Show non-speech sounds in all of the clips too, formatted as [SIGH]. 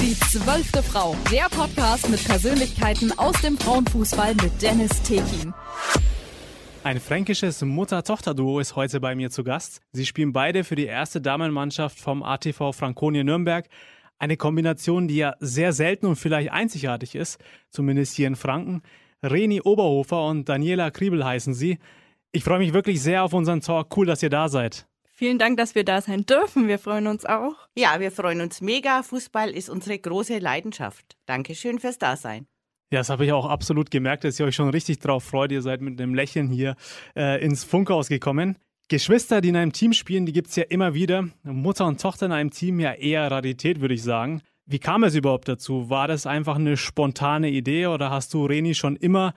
Die zwölfte Frau, der Podcast mit Persönlichkeiten aus dem Frauenfußball mit Dennis Tekin. Ein fränkisches Mutter-Tochter-Duo ist heute bei mir zu Gast. Sie spielen beide für die erste Damenmannschaft vom ATV Franconia Nürnberg. Eine Kombination, die ja sehr selten und vielleicht einzigartig ist, zumindest hier in Franken. Reni Oberhofer und Daniela Kriebel heißen sie. Ich freue mich wirklich sehr auf unseren Talk. Cool, dass ihr da seid. Vielen Dank, dass wir da sein dürfen. Wir freuen uns auch. Ja, wir freuen uns mega. Fußball ist unsere große Leidenschaft. Dankeschön fürs Dasein. Ja, das habe ich auch absolut gemerkt, dass ihr euch schon richtig drauf freut. Ihr seid mit einem Lächeln hier äh, ins Funkhaus gekommen. Geschwister, die in einem Team spielen, die gibt es ja immer wieder. Mutter und Tochter in einem Team ja eher Rarität, würde ich sagen. Wie kam es überhaupt dazu? War das einfach eine spontane Idee oder hast du, Reni, schon immer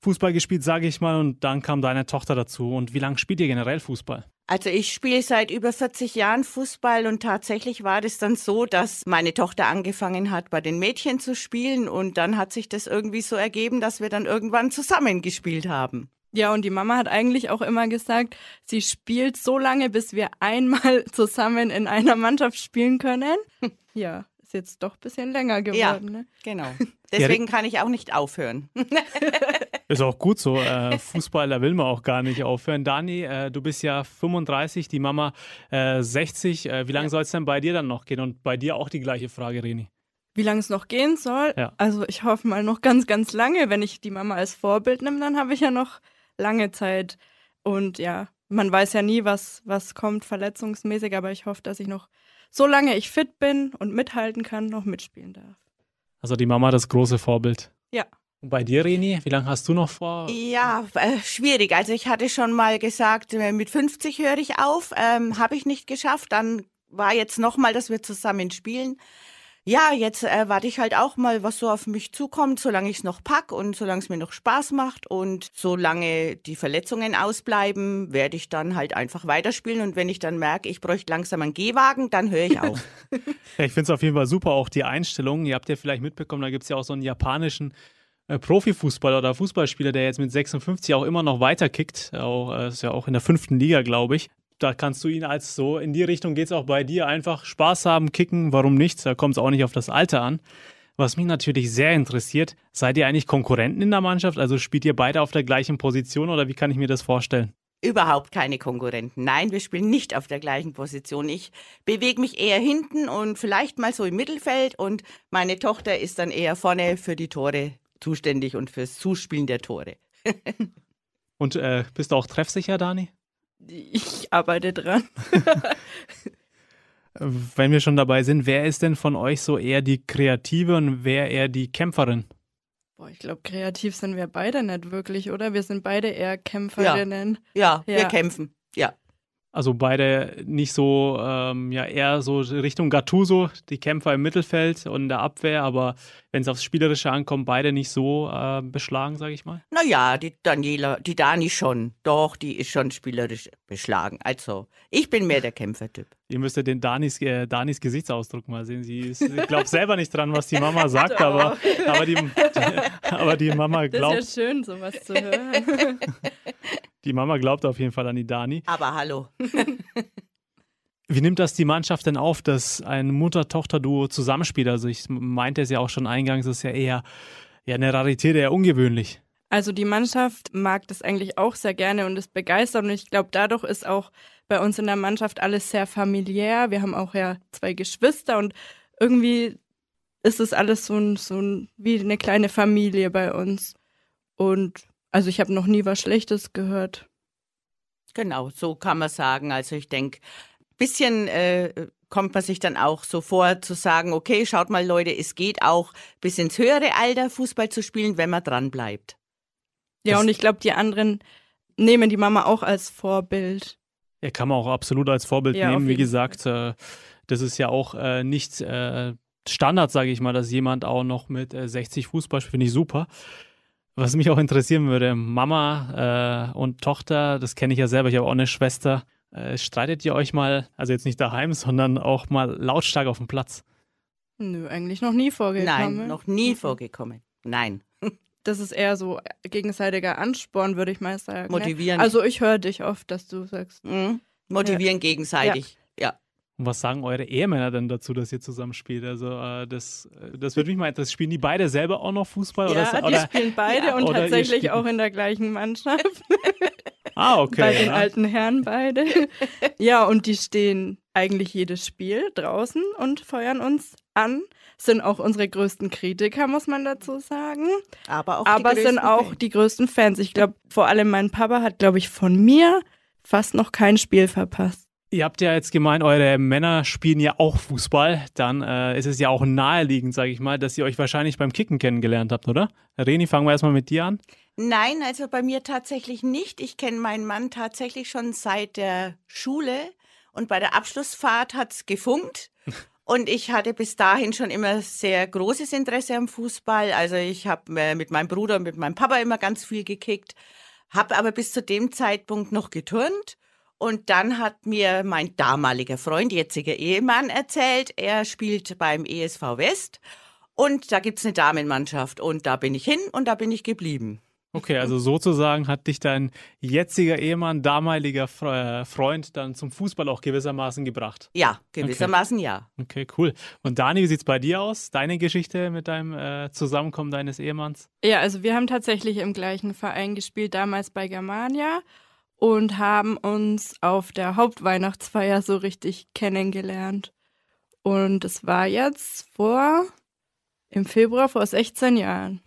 Fußball gespielt, sage ich mal, und dann kam deine Tochter dazu? Und wie lange spielt ihr generell Fußball? Also ich spiele seit über 40 Jahren Fußball und tatsächlich war das dann so, dass meine Tochter angefangen hat, bei den Mädchen zu spielen und dann hat sich das irgendwie so ergeben, dass wir dann irgendwann zusammen gespielt haben. Ja, und die Mama hat eigentlich auch immer gesagt, sie spielt so lange, bis wir einmal [LAUGHS] zusammen in einer Mannschaft spielen können. [LAUGHS] Ja, ist jetzt doch ein bisschen länger geworden. Ja, ne? genau. [LAUGHS] Deswegen kann ich auch nicht aufhören. [LAUGHS] Ist auch gut so. Äh, Fußballer will man auch gar nicht aufhören. Dani, äh, du bist ja 35, die Mama äh, 60. Äh, wie lange ja. soll es denn bei dir dann noch gehen? Und bei dir auch die gleiche Frage, Reni. Wie lange es noch gehen soll? Ja. Also ich hoffe mal noch ganz, ganz lange. Wenn ich die Mama als Vorbild nehme, dann habe ich ja noch lange Zeit. Und ja, man weiß ja nie, was, was kommt verletzungsmäßig, aber ich hoffe, dass ich noch, solange ich fit bin und mithalten kann, noch mitspielen darf. Also die Mama das große Vorbild. Ja. Und bei dir, Reni, wie lange hast du noch vor? Ja, äh, schwierig. Also ich hatte schon mal gesagt, äh, mit 50 höre ich auf. Ähm, Habe ich nicht geschafft. Dann war jetzt nochmal, dass wir zusammen spielen. Ja, jetzt äh, warte ich halt auch mal, was so auf mich zukommt, solange ich es noch pack und solange es mir noch Spaß macht und solange die Verletzungen ausbleiben, werde ich dann halt einfach weiterspielen und wenn ich dann merke, ich bräuchte langsam einen Gehwagen, dann höre ich auf. [LAUGHS] ja, ich finde es auf jeden Fall super, auch die Einstellung. Ihr habt ja vielleicht mitbekommen, da gibt es ja auch so einen japanischen äh, Profifußballer oder Fußballspieler, der jetzt mit 56 auch immer noch weiterkickt. Auch, äh, ist ja auch in der fünften Liga, glaube ich. Da kannst du ihn als so, in die Richtung geht es auch bei dir, einfach Spaß haben, kicken, warum nicht? Da kommt es auch nicht auf das Alter an. Was mich natürlich sehr interessiert, seid ihr eigentlich Konkurrenten in der Mannschaft? Also spielt ihr beide auf der gleichen Position oder wie kann ich mir das vorstellen? Überhaupt keine Konkurrenten. Nein, wir spielen nicht auf der gleichen Position. Ich bewege mich eher hinten und vielleicht mal so im Mittelfeld und meine Tochter ist dann eher vorne für die Tore zuständig und fürs Zuspielen der Tore. [LAUGHS] und äh, bist du auch treffsicher, Dani? Ich arbeite dran. [LAUGHS] Wenn wir schon dabei sind, wer ist denn von euch so eher die Kreative und wer eher die Kämpferin? Boah, ich glaube, kreativ sind wir beide nicht wirklich, oder? Wir sind beide eher Kämpferinnen. Ja, ja, ja. wir kämpfen. Ja. Also beide nicht so, ähm, ja, eher so Richtung Gattuso, die Kämpfer im Mittelfeld und in der Abwehr, aber wenn es aufs Spielerische ankommt, beide nicht so äh, beschlagen, sage ich mal. Naja, die Daniela, die Dani schon. Doch, die ist schon spielerisch beschlagen. Also, ich bin mehr der Kämpfertyp. Ihr müsstet den Danis, äh, Danis Gesichtsausdruck mal sehen. Sie ist, glaube selber nicht dran, was die Mama [LAUGHS] sagt, aber, aber, die, [LAUGHS] aber die Mama glaubt. Das ist ja schön, sowas zu [LAUGHS] hören. Die Mama glaubt auf jeden Fall an die Dani. Aber hallo. [LAUGHS] Wie nimmt das die Mannschaft denn auf, dass ein Mutter-Tochter-Duo zusammenspielt? Also ich meinte es ja auch schon eingangs, das ist ja eher ja, eine Rarität, eher ungewöhnlich. Also die Mannschaft mag das eigentlich auch sehr gerne und ist begeistert und ich glaube, dadurch ist auch bei uns in der Mannschaft alles sehr familiär. Wir haben auch ja zwei Geschwister und irgendwie ist es alles so, ein, so ein, wie eine kleine Familie bei uns. Und also ich habe noch nie was Schlechtes gehört. Genau, so kann man sagen. Also ich denke, ein bisschen äh, kommt man sich dann auch so vor zu sagen, okay, schaut mal Leute, es geht auch bis ins höhere Alter Fußball zu spielen, wenn man dran bleibt. Ja, das und ich glaube, die anderen nehmen die Mama auch als Vorbild. Ja, kann man auch absolut als Vorbild ja, nehmen. Wie gesagt, äh, das ist ja auch äh, nicht äh, Standard, sage ich mal, dass jemand auch noch mit 60 äh, Fußball spielt, finde ich super. Was mich auch interessieren würde, Mama äh, und Tochter, das kenne ich ja selber, ich habe auch eine Schwester. Äh, streitet ihr euch mal, also jetzt nicht daheim, sondern auch mal lautstark auf dem Platz? Nö, eigentlich noch nie vorgekommen. Nein, noch nie vorgekommen. Nein. [LAUGHS] Das ist eher so gegenseitiger Ansporn, würde ich mal sagen. Ne? Motivieren. Also ich höre dich oft, dass du sagst. Mhm. Motivieren ja. gegenseitig, ja. Ja. Und was sagen eure Ehemänner denn dazu, dass ihr zusammen spielt? Also äh, das, äh, das würde mich mal interessieren. Spielen die beide selber auch noch Fußball? Ja, oder, die oder, spielen beide ja, und tatsächlich auch in der gleichen Mannschaft. [LAUGHS] ah, okay. Bei den alten Herren beide. [LAUGHS] ja, und die stehen eigentlich jedes Spiel draußen und feuern uns an. Sind auch unsere größten Kritiker, muss man dazu sagen. Aber auch Aber die sind auch Fans. die größten Fans. Ich glaube, vor allem mein Papa hat, glaube ich, von mir fast noch kein Spiel verpasst. Ihr habt ja jetzt gemeint, eure Männer spielen ja auch Fußball. Dann äh, ist es ja auch naheliegend, sage ich mal, dass ihr euch wahrscheinlich beim Kicken kennengelernt habt, oder? Reni, fangen wir erstmal mit dir an. Nein, also bei mir tatsächlich nicht. Ich kenne meinen Mann tatsächlich schon seit der Schule und bei der Abschlussfahrt hat's gefunkt. [LAUGHS] Und ich hatte bis dahin schon immer sehr großes Interesse am Fußball. Also ich habe äh, mit meinem Bruder und mit meinem Papa immer ganz viel gekickt, habe aber bis zu dem Zeitpunkt noch geturnt. Und dann hat mir mein damaliger Freund, jetziger Ehemann, erzählt, er spielt beim ESV West. Und da gibt's eine Damenmannschaft. Und da bin ich hin und da bin ich geblieben. Okay, also sozusagen hat dich dein jetziger Ehemann, damaliger äh, Freund dann zum Fußball auch gewissermaßen gebracht. Ja, gewissermaßen ja. Okay, cool. Und Dani, wie sieht's bei dir aus? Deine Geschichte mit deinem äh, Zusammenkommen deines Ehemanns? Ja, also wir haben tatsächlich im gleichen Verein gespielt, damals bei Germania und haben uns auf der Hauptweihnachtsfeier so richtig kennengelernt. Und es war jetzt vor, im Februar vor 16 Jahren.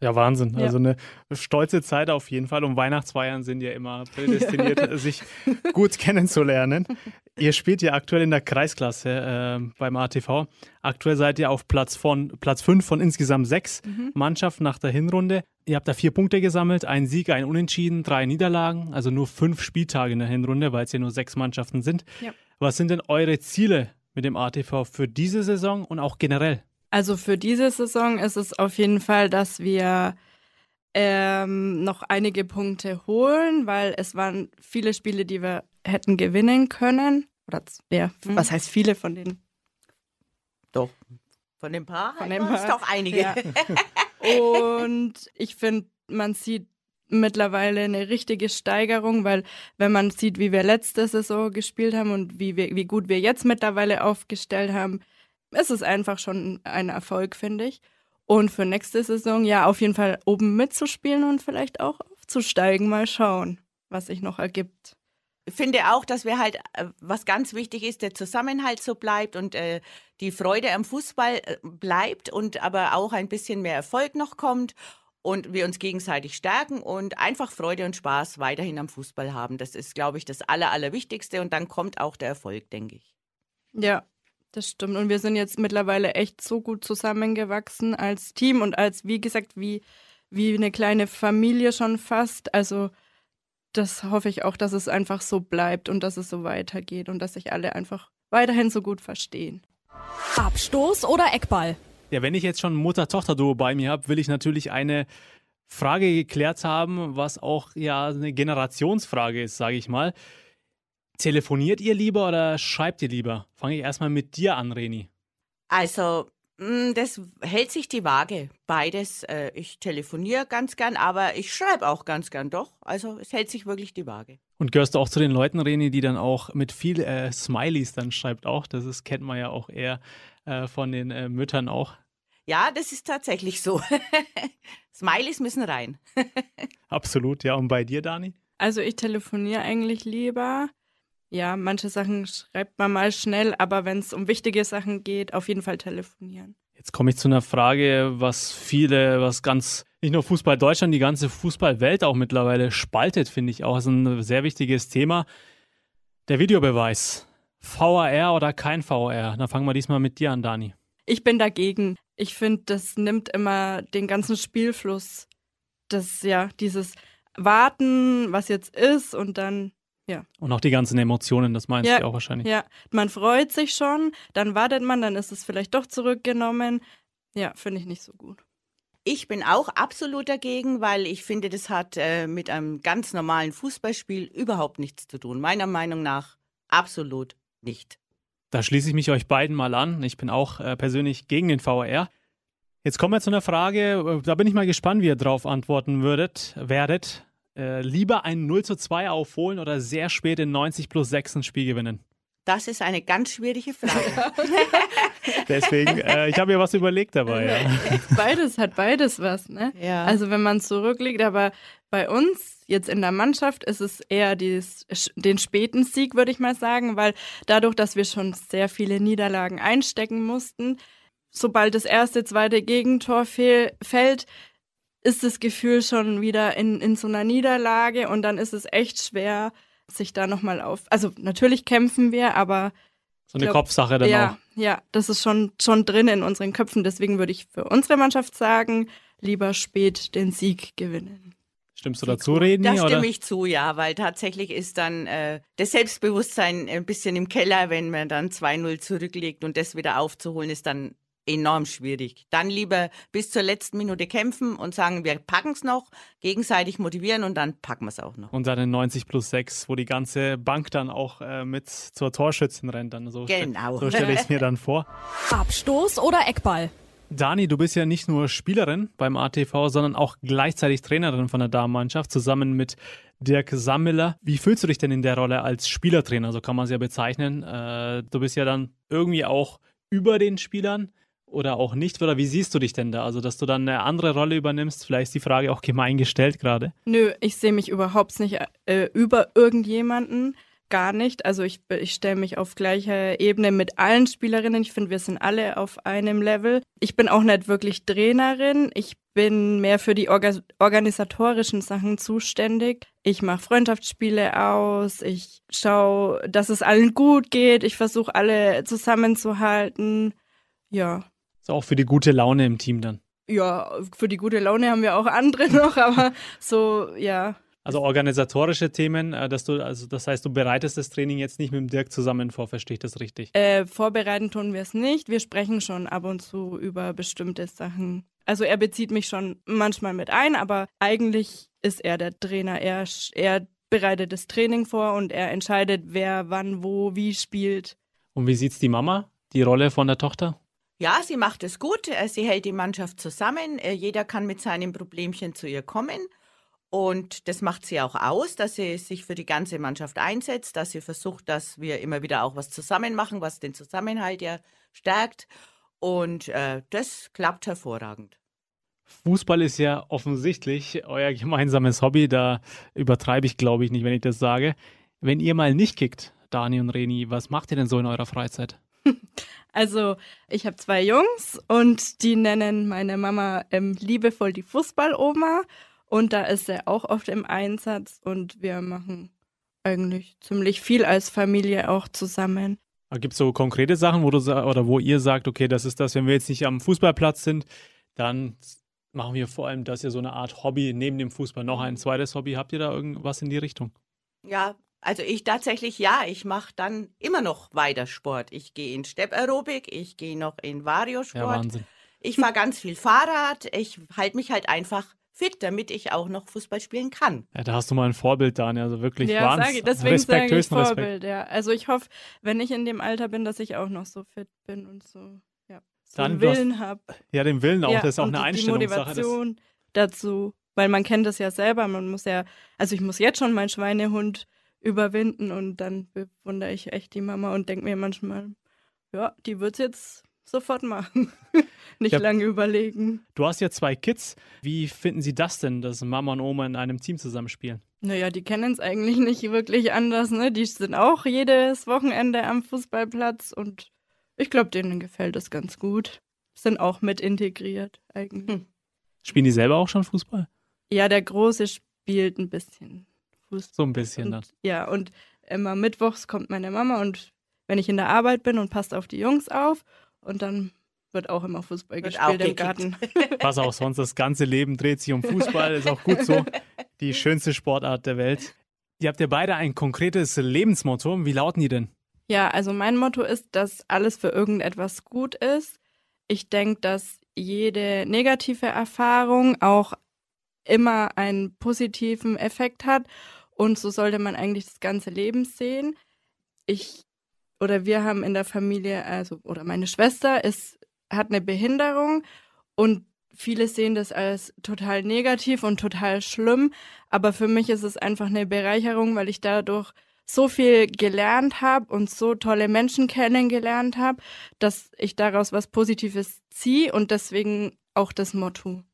Ja, Wahnsinn. Ja. Also eine stolze Zeit auf jeden Fall. Und Weihnachtsfeiern sind ja immer prädestiniert, [LAUGHS] [LAUGHS] sich gut kennenzulernen. Ihr spielt ja aktuell in der Kreisklasse äh, beim ATV. Aktuell seid ihr auf Platz von Platz 5 von insgesamt sechs Mannschaften nach der Hinrunde. Ihr habt da vier Punkte gesammelt, ein Sieg, ein Unentschieden, drei Niederlagen, also nur fünf Spieltage in der Hinrunde, weil es ja nur sechs Mannschaften sind. Ja. Was sind denn eure Ziele mit dem ATV für diese Saison und auch generell? Also für diese Saison ist es auf jeden Fall, dass wir ähm, noch einige Punkte holen, weil es waren viele Spiele, die wir hätten gewinnen können. Oder ja, Mhm. was heißt viele von denen? Doch. Von dem Paar Von dem dem Paar. doch einige. Ja. [LAUGHS] Und ich finde, man sieht mittlerweile eine richtige Steigerung, weil wenn man sieht, wie wir letzte Saison gespielt haben und wie, wir, wie gut wir jetzt mittlerweile aufgestellt haben, ist es einfach schon ein Erfolg, finde ich. Und für nächste Saison, ja, auf jeden Fall oben mitzuspielen und vielleicht auch aufzusteigen. Mal schauen, was sich noch ergibt. Ich finde auch, dass wir halt, äh, was ganz wichtig ist, der Zusammenhalt so bleibt und äh, die Freude am Fußball äh, bleibt und aber auch ein bisschen mehr Erfolg noch kommt und wir uns gegenseitig stärken und einfach Freude und Spaß weiterhin am Fußball haben. Das ist, glaube ich, das Aller, Allerwichtigste und dann kommt auch der Erfolg, denke ich. Ja, das stimmt. Und wir sind jetzt mittlerweile echt so gut zusammengewachsen als Team und als, wie gesagt, wie, wie eine kleine Familie schon fast. Also das hoffe ich auch, dass es einfach so bleibt und dass es so weitergeht und dass sich alle einfach weiterhin so gut verstehen. Abstoß oder Eckball? Ja, wenn ich jetzt schon Mutter-Tochter-Duo bei mir habe, will ich natürlich eine Frage geklärt haben, was auch ja eine Generationsfrage ist, sage ich mal. Telefoniert ihr lieber oder schreibt ihr lieber? Fange ich erstmal mit dir an, Reni. Also, mh, das hält sich die Waage. Beides. Äh, ich telefoniere ganz gern, aber ich schreibe auch ganz gern doch. Also, es hält sich wirklich die Waage. Und gehörst du auch zu den Leuten, Reni, die dann auch mit viel äh, Smileys dann schreibt auch? Das ist, kennt man ja auch eher äh, von den äh, Müttern auch. Ja, das ist tatsächlich so. [LAUGHS] Smileys müssen rein. [LAUGHS] Absolut, ja. Und bei dir, Dani? Also ich telefoniere eigentlich lieber. Ja, manche Sachen schreibt man mal schnell, aber wenn es um wichtige Sachen geht, auf jeden Fall telefonieren. Jetzt komme ich zu einer Frage, was viele, was ganz, nicht nur Fußball Deutschland, die ganze Fußballwelt auch mittlerweile spaltet, finde ich auch. Das ist ein sehr wichtiges Thema. Der Videobeweis. VAR oder kein VAR? Dann fangen wir diesmal mit dir an, Dani. Ich bin dagegen. Ich finde, das nimmt immer den ganzen Spielfluss. Das, ja, dieses Warten, was jetzt ist und dann, Und auch die ganzen Emotionen, das meinst Ja, du auch wahrscheinlich. ja, man freut sich schon, dann wartet man, dann ist es vielleicht doch zurückgenommen. Ja, finde ich nicht so gut. Ich bin auch absolut dagegen, weil ich finde, das hat äh, mit einem ganz normalen Fußballspiel überhaupt nichts zu tun. Meiner Meinung nach absolut nicht. Da schließe ich mich euch beiden mal an. Ich bin auch äh, persönlich gegen den VAR. Jetzt kommen wir zu einer Frage, äh, da bin ich mal gespannt, wie ihr drauf antworten würdet, werdet. Äh, lieber ein 0 zu 2 aufholen oder sehr spät in 90 plus 6 ein Spiel gewinnen? Das ist eine ganz schwierige Frage. [LAUGHS] Deswegen, äh, ich habe mir was überlegt dabei. Ja. [LAUGHS] Beides hat beides was, ne? Ja. Also wenn man zurückliegt, aber bei uns jetzt in der Mannschaft ist es eher dieses, den späten Sieg, würde ich mal sagen, weil dadurch, dass wir schon sehr viele Niederlagen einstecken mussten, sobald das erste, zweite Gegentor fehl, fällt, ist das Gefühl schon wieder in, in so einer Niederlage und dann ist es echt schwer, sich da nochmal auf. Also natürlich kämpfen wir, aber. So eine glaub, Kopfsache dann ja, auch. Ja, das ist schon, schon drin in unseren Köpfen. Deswegen würde ich für unsere Mannschaft sagen, lieber spät den Sieg gewinnen. Stimmst du dazu, Reni? Da stimme ich zu, ja, weil tatsächlich ist dann äh, das Selbstbewusstsein ein bisschen im Keller, wenn man dann 2-0 zurücklegt und das wieder aufzuholen, ist dann enorm schwierig. Dann lieber bis zur letzten Minute kämpfen und sagen, wir packen es noch, gegenseitig motivieren und dann packen wir es auch noch. Und dann in 90 plus 6, wo die ganze Bank dann auch äh, mit zur Torschützen rennt. Dann so Genau. Ste so stelle ich es mir dann vor. [LAUGHS] Abstoß oder Eckball? Dani, du bist ja nicht nur Spielerin beim ATV, sondern auch gleichzeitig Trainerin von der Damenmannschaft zusammen mit Dirk Sammiller. Wie fühlst du dich denn in der Rolle als Spielertrainer? So kann man es ja bezeichnen. Äh, du bist ja dann irgendwie auch über den Spielern oder auch nicht. Oder wie siehst du dich denn da? Also, dass du dann eine andere Rolle übernimmst? Vielleicht ist die Frage auch gemein gestellt gerade. Nö, ich sehe mich überhaupt nicht äh, über irgendjemanden. Gar nicht. Also ich, ich stelle mich auf gleicher Ebene mit allen Spielerinnen. Ich finde, wir sind alle auf einem Level. Ich bin auch nicht wirklich Trainerin. Ich bin mehr für die Orga organisatorischen Sachen zuständig. Ich mache Freundschaftsspiele aus. Ich schaue, dass es allen gut geht. Ich versuche alle zusammenzuhalten. Ja. Ist auch für die gute Laune im Team dann. Ja, für die gute Laune haben wir auch andere [LAUGHS] noch, aber so, ja. Also organisatorische Themen, äh, dass du, also das heißt, du bereitest das Training jetzt nicht mit dem Dirk zusammen vor, verstehe ich das richtig? Äh, vorbereiten tun wir es nicht. Wir sprechen schon ab und zu über bestimmte Sachen. Also er bezieht mich schon manchmal mit ein, aber eigentlich ist er der Trainer. Er, er bereitet das Training vor und er entscheidet, wer wann, wo, wie spielt. Und wie sieht's die Mama, die Rolle von der Tochter? Ja, sie macht es gut. Äh, Sie hält die Mannschaft zusammen. Äh, Jeder kann mit seinem Problemchen zu ihr kommen. Und das macht sie auch aus, dass sie sich für die ganze Mannschaft einsetzt, dass sie versucht, dass wir immer wieder auch was zusammen machen, was den Zusammenhalt ja stärkt. Und äh, das klappt hervorragend. Fußball ist ja offensichtlich euer gemeinsames Hobby. Da übertreibe ich, glaube ich, nicht, wenn ich das sage. Wenn ihr mal nicht kickt, Dani und Reni, was macht ihr denn so in eurer Freizeit? [LAUGHS] Also, ich habe zwei Jungs und die nennen meine Mama ähm, liebevoll die Fußballoma. Und da ist er auch oft im Einsatz und wir machen eigentlich ziemlich viel als Familie auch zusammen. Gibt es so konkrete Sachen, wo du oder wo ihr sagt, okay, das ist das, wenn wir jetzt nicht am Fußballplatz sind, dann machen wir vor allem, dass ihr so eine Art Hobby neben dem Fußball noch ein zweites Hobby. Habt ihr da irgendwas in die Richtung? Ja, also ich tatsächlich ja, ich mache dann immer noch weiter Sport. Ich gehe in Steppaerobik, ich gehe noch in Variosport. Ja, Wahnsinn. Ich fahre ganz viel Fahrrad, ich halte mich halt einfach fit, damit ich auch noch Fußball spielen kann. Ja, da hast du mal ein Vorbild, Daniel. Also wirklich Ja, Wahnsinn. sag ich, deswegen Respekt, sage ich höchsten Respekt. Vorbild, ja. Also ich hoffe, wenn ich in dem Alter bin, dass ich auch noch so fit bin und so, ja, so Dann, Willen habe. Ja, den Willen auch, ja, das ist auch eine die- Einstellungssache. Die Das, Motivation dazu, weil man kennt das ja selber, man muss ja, also ich muss jetzt schon meinen Schweinehund überwinden und dann bewundere ich echt die Mama und denke mir manchmal, ja, die wird's jetzt sofort machen. [LAUGHS] Nicht Ja. lange überlegen. du hast ja zwei Kids. Wie finden sie das denn, dass Mama und Oma in einem Team zusammenspielen? Naja, die kennen es eigentlich nicht wirklich anders, ne? Die sind auch jedes Wochenende am Fußballplatz und ich glaube, denen gefällt es ganz gut. Sind auch mit integriert eigentlich. Hm. Spielen die selber auch schon Fußball? Ja, der Große spielt ein bisschen Fußball. So ein bisschen dann. Und, ja, und immer mittwochs kommt meine Mama und wenn ich in der Arbeit bin und passt auf die Jungs auf und dann wird auch immer Fußball Wird gespielt im. Garten. [LAUGHS] Was auch sonst, das ganze Leben dreht sich um Fußball, ist auch gut so. Die [LAUGHS] schönste Sportart der Welt. Ihr habt ja beide ein konkretes Lebensmotto. Wie lauten die denn? Ja, also mein Motto ist, dass alles für irgendetwas gut ist. Ich denke, dass jede negative Erfahrung auch immer einen positiven Effekt hat und so sollte man eigentlich das ganze Leben sehen. Ich oder wir haben in der Familie, also oder meine Schwester ist hat eine Behinderung und viele sehen das als total negativ und total schlimm, aber für mich ist es einfach eine Bereicherung, weil ich dadurch so viel gelernt habe und so tolle Menschen kennengelernt habe, dass ich daraus was Positives ziehe und deswegen auch das Motto.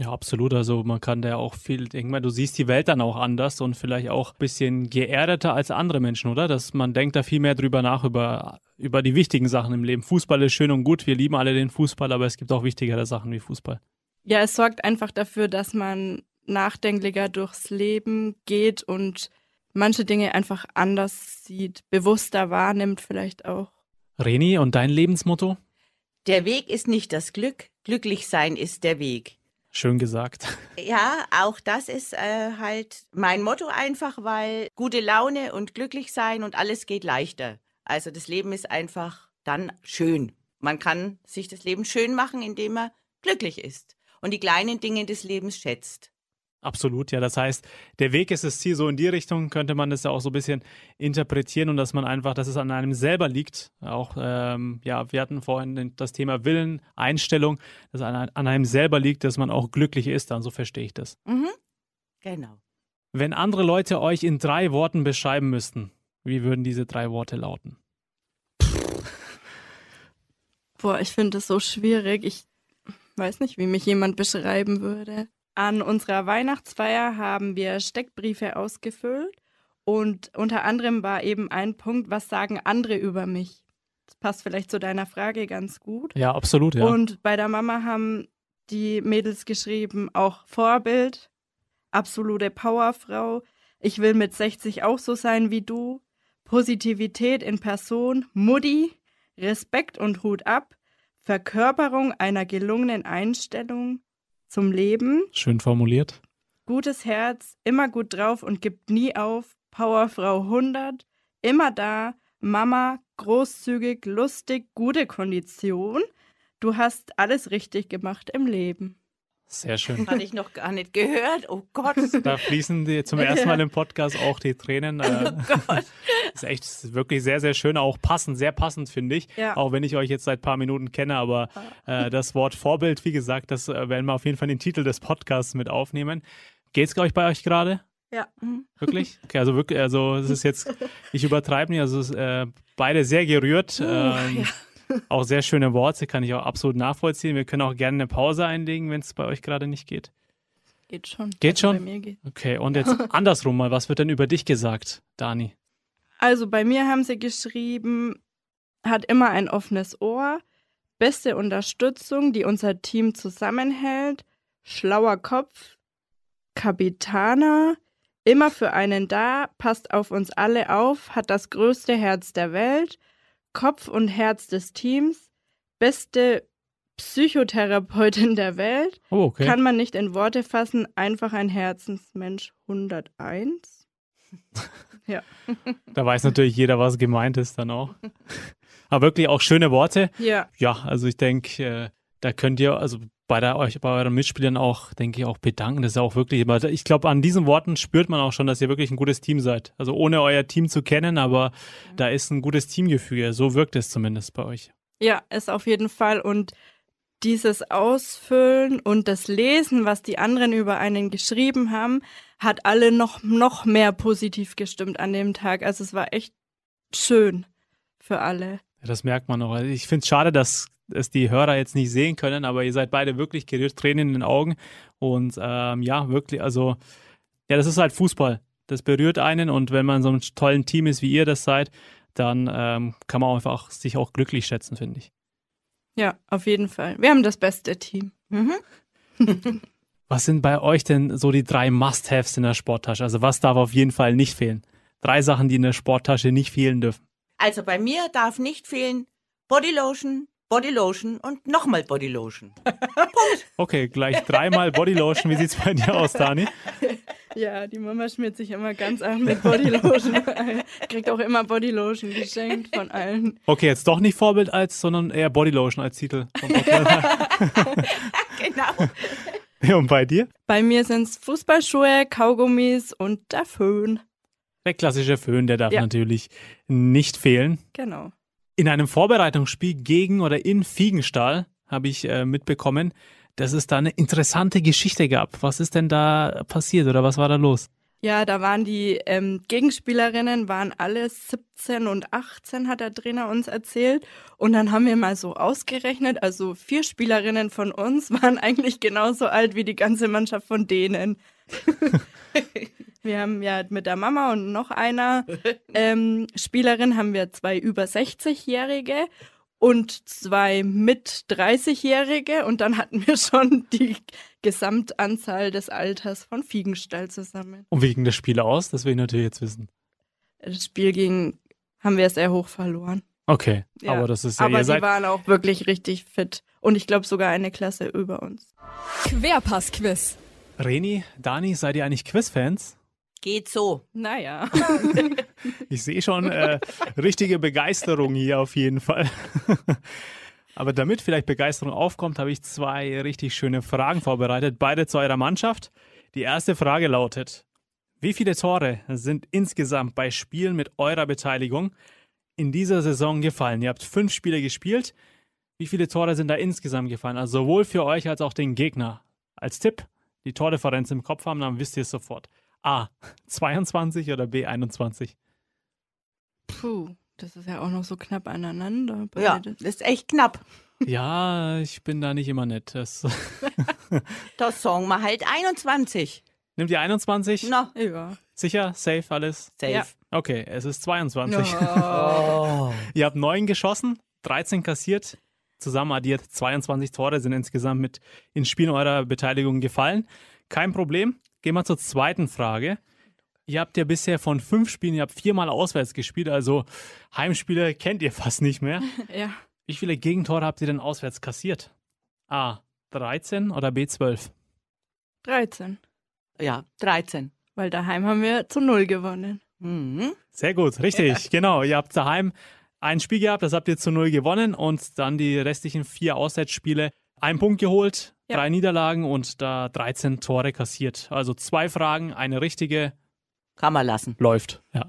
Ja, absolut. Also man kann da auch viel, denken mal, du siehst die Welt dann auch anders und vielleicht auch ein bisschen geerdeter als andere Menschen, oder? Dass man denkt da viel mehr drüber nach, über, über die wichtigen Sachen im Leben. Fußball ist schön und gut, wir lieben alle den Fußball, aber es gibt auch wichtigere Sachen wie Fußball. Ja, es sorgt einfach dafür, dass man nachdenklicher durchs Leben geht und manche Dinge einfach anders sieht, bewusster wahrnimmt vielleicht auch. Reni, und dein Lebensmotto? Der Weg ist nicht das Glück, glücklich sein ist der Weg. Schön gesagt. Ja, auch das ist äh, halt mein Motto einfach, weil gute Laune und glücklich sein und alles geht leichter. Also das Leben ist einfach dann schön. Man kann sich das Leben schön machen, indem man glücklich ist und die kleinen Dinge des Lebens schätzt. Absolut, ja. Das heißt, der Weg ist das Ziel. So in die Richtung könnte man das ja auch so ein bisschen interpretieren und dass man einfach, dass es an einem selber liegt. Auch, ähm, ja, wir hatten vorhin das Thema Willen, Einstellung, dass es an, an einem selber liegt, dass man auch glücklich ist. Dann so verstehe ich das. Mhm. Genau. Wenn andere Leute euch in drei Worten beschreiben müssten, wie würden diese drei Worte lauten? Boah, ich finde das so schwierig. Ich weiß nicht, wie mich jemand beschreiben würde. An unserer Weihnachtsfeier haben wir Steckbriefe ausgefüllt und unter anderem war eben ein Punkt, was sagen andere über mich? Das passt vielleicht zu deiner Frage ganz gut. Ja, absolut, ja. Und bei der Mama haben die Mädels geschrieben, auch Vorbild, absolute Powerfrau. Ich will mit 60 auch so sein wie du. Positivität in Person, Mutti, Respekt und Hut ab, Verkörperung einer gelungenen Einstellung, zum Leben. Schön formuliert. Gutes Herz, immer gut drauf und gibt nie auf. Powerfrau 100, immer da. Mama, großzügig, lustig, gute Kondition. Du hast alles richtig gemacht im Leben. Sehr schön. Hatte ich noch gar nicht gehört. Oh Gott. Da fließen die zum ersten Mal im Podcast auch die Tränen. Äh, oh Gott. [LAUGHS] ist echt ist wirklich sehr, sehr schön, auch passend, sehr passend, finde ich. Ja. Auch wenn ich euch jetzt seit ein paar Minuten kenne, aber äh, das Wort Vorbild, wie gesagt, das äh, werden wir auf jeden Fall in den Titel des Podcasts mit aufnehmen. Geht's euch bei euch gerade? Ja. Mhm. Wirklich? Okay, also wirklich, also es ist jetzt, ich übertreibe nicht, also es ist, äh, beide sehr gerührt. Uh, ähm, ja. Auch sehr schöne Worte, kann ich auch absolut nachvollziehen. Wir können auch gerne eine Pause einlegen, wenn es bei euch gerade nicht geht. Geht schon. Geht also schon? Geht. Okay, und jetzt [LAUGHS] andersrum mal, was wird denn über dich gesagt, Dani? Also bei mir haben sie geschrieben, hat immer ein offenes Ohr, beste Unterstützung, die unser Team zusammenhält, schlauer Kopf, Kapitaner, immer für einen da, passt auf uns alle auf, hat das größte Herz der Welt, Kopf und Herz des Teams, beste Psychotherapeutin der Welt. Oh, okay. Kann man nicht in Worte fassen, einfach ein Herzensmensch 101. [LAUGHS] ja. Da weiß natürlich jeder, was gemeint ist dann auch. [LAUGHS] Aber wirklich auch schöne Worte. Ja. Ja, also ich denke, äh, da könnt ihr, also bei, der, euch, bei euren Mitspielern auch, denke ich, auch bedanken. Das ist auch wirklich, ich glaube, an diesen Worten spürt man auch schon, dass ihr wirklich ein gutes Team seid. Also ohne euer Team zu kennen, aber mhm. da ist ein gutes Teamgefüge. So wirkt es zumindest bei euch. Ja, ist auf jeden Fall. Und dieses Ausfüllen und das Lesen, was die anderen über einen geschrieben haben, hat alle noch, noch mehr positiv gestimmt an dem Tag. Also es war echt schön für alle. Ja, das merkt man auch. Ich finde es schade, dass es die Hörer jetzt nicht sehen können, aber ihr seid beide wirklich gerührt, Tränen in den Augen. Und ähm, ja, wirklich, also, ja, das ist halt Fußball. Das berührt einen und wenn man so ein tollen Team ist, wie ihr das seid, dann ähm, kann man einfach sich auch glücklich schätzen, finde ich. Ja, auf jeden Fall. Wir haben das beste Team. Mhm. [LAUGHS] was sind bei euch denn so die drei Must-Haves in der Sporttasche? Also was darf auf jeden Fall nicht fehlen? Drei Sachen, die in der Sporttasche nicht fehlen dürfen. Also bei mir darf nicht fehlen Bodylotion, Bodylotion und nochmal Bodylotion. [LAUGHS] Punkt. Okay, gleich dreimal Bodylotion. Wie sieht's bei dir aus, Dani? [LAUGHS] Ja, die Mama schmiert sich immer ganz arg mit Bodylotion. [LAUGHS] Kriegt auch immer Bodylotion geschenkt von allen. Okay, jetzt doch nicht Vorbild als, sondern eher Bodylotion als Titel. genau. Ja, und bei dir? Bei mir sind es Fußballschuhe, Kaugummis und der Föhn. Der klassische Föhn, der darf ja. natürlich nicht fehlen. Genau. In einem Vorbereitungsspiel gegen oder in Fiegenstahl habe ich äh, mitbekommen, dass es da eine interessante Geschichte gab. Was ist denn da passiert oder was war da los? Ja, da waren die ähm, Gegenspielerinnen, waren alle 17 und 18, hat der Trainer uns erzählt. Und dann haben wir mal so ausgerechnet, also vier Spielerinnen von uns [LAUGHS] waren eigentlich genauso alt wie die ganze Mannschaft von denen. [LAUGHS] [LAUGHS] wir haben ja mit der Mama und noch einer [LAUGHS] ähm, Spielerin haben wir zwei über 60-Jährige und zwei mit 30-Jährige und dann hatten wir schon die Gesamtanzahl des Alters von Fiegenstall zusammen. Und wegen des Spiel aus, das will ich natürlich jetzt wissen. Das Spiel ging, haben wir sehr hoch verloren. Okay, ja. aber das ist ja, Aber sie waren auch wirklich richtig fit und ich glaube sogar eine Klasse über uns. Querpass-Quiz. Reni, Dani, seid ihr eigentlich Quiz-Fans? Geht so. Naja. [LAUGHS] ich sehe schon äh, richtige Begeisterung hier auf jeden Fall. [LAUGHS] Aber damit vielleicht Begeisterung aufkommt, habe ich zwei richtig schöne Fragen vorbereitet, beide zu eurer Mannschaft. Die erste Frage lautet, wie viele Tore sind insgesamt bei Spielen mit eurer Beteiligung in dieser Saison gefallen? Ihr habt fünf Spiele gespielt. Wie viele Tore sind da insgesamt gefallen? Also sowohl für euch als auch den Gegner. Als Tipp, die Tordifferenz im Kopf haben, dann wisst ihr es sofort. A. 22 oder B. 21? Puh, das ist ja auch noch so knapp aneinander. Beides. Ja, das ist echt knapp. Ja, ich bin da nicht immer nett. Das, [LAUGHS] das sagen wir halt 21. Nimmt ihr 21? Na, ja. Sicher? Safe alles? Safe. Ja. Okay, es ist 22. Oh. [LAUGHS] ihr habt 9 geschossen, 13 kassiert. Zusammen addiert 22 Tore sind insgesamt mit in Spielen eurer Beteiligung gefallen. Kein Problem. Gehen wir zur zweiten Frage. Ihr habt ja bisher von fünf Spielen, ihr habt viermal auswärts gespielt, also Heimspiele kennt ihr fast nicht mehr. [LAUGHS] ja. Wie viele Gegentore habt ihr denn auswärts kassiert? A. 13 oder B. 12? 13. Ja, 13. Weil daheim haben wir zu null gewonnen. Mhm. Sehr gut, richtig, ja. [LAUGHS] genau. Ihr habt daheim ein Spiel gehabt, das habt ihr zu null gewonnen und dann die restlichen vier Auswärtsspiele einen Punkt geholt, ja. drei Niederlagen und da 13 Tore kassiert. Also zwei Fragen, eine richtige. Kann man lassen. Läuft, ja.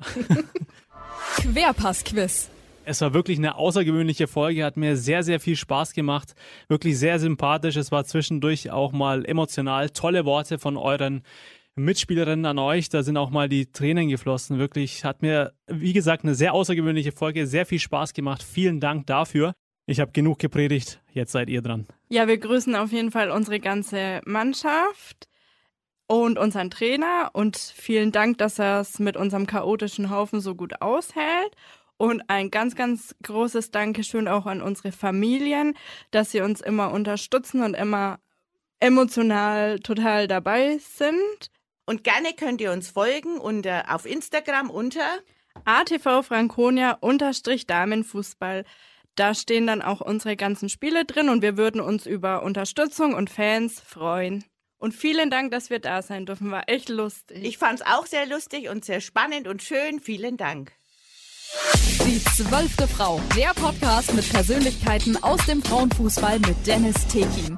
[LAUGHS] Querpass-Quiz. Es war wirklich eine außergewöhnliche Folge, hat mir sehr, sehr viel Spaß gemacht. Wirklich sehr sympathisch. Es war zwischendurch auch mal emotional. Tolle Worte von euren Mitspielerinnen an euch. Da sind auch mal die Tränen geflossen. Wirklich hat mir, wie gesagt, eine sehr außergewöhnliche Folge. Sehr viel Spaß gemacht. Vielen Dank dafür. Ich habe genug gepredigt, jetzt seid ihr dran. Ja, wir grüßen auf jeden Fall unsere ganze Mannschaft und unseren Trainer und vielen Dank, dass er es mit unserem chaotischen Haufen so gut aushält. Und ein ganz, ganz großes Dankeschön auch an unsere Familien, dass sie uns immer unterstützen und immer emotional total dabei sind. Und gerne könnt ihr uns folgen unter, auf Instagram unter ATV Franconia unterstrich Damenfußball. Da stehen dann auch unsere ganzen Spiele drin und wir würden uns über Unterstützung und Fans freuen. Und vielen Dank, dass wir da sein dürfen. War echt lustig. Ich fand es auch sehr lustig und sehr spannend und schön. Vielen Dank. Die zwölfte Frau. Der Podcast mit Persönlichkeiten aus dem Frauenfußball mit Dennis Tekin.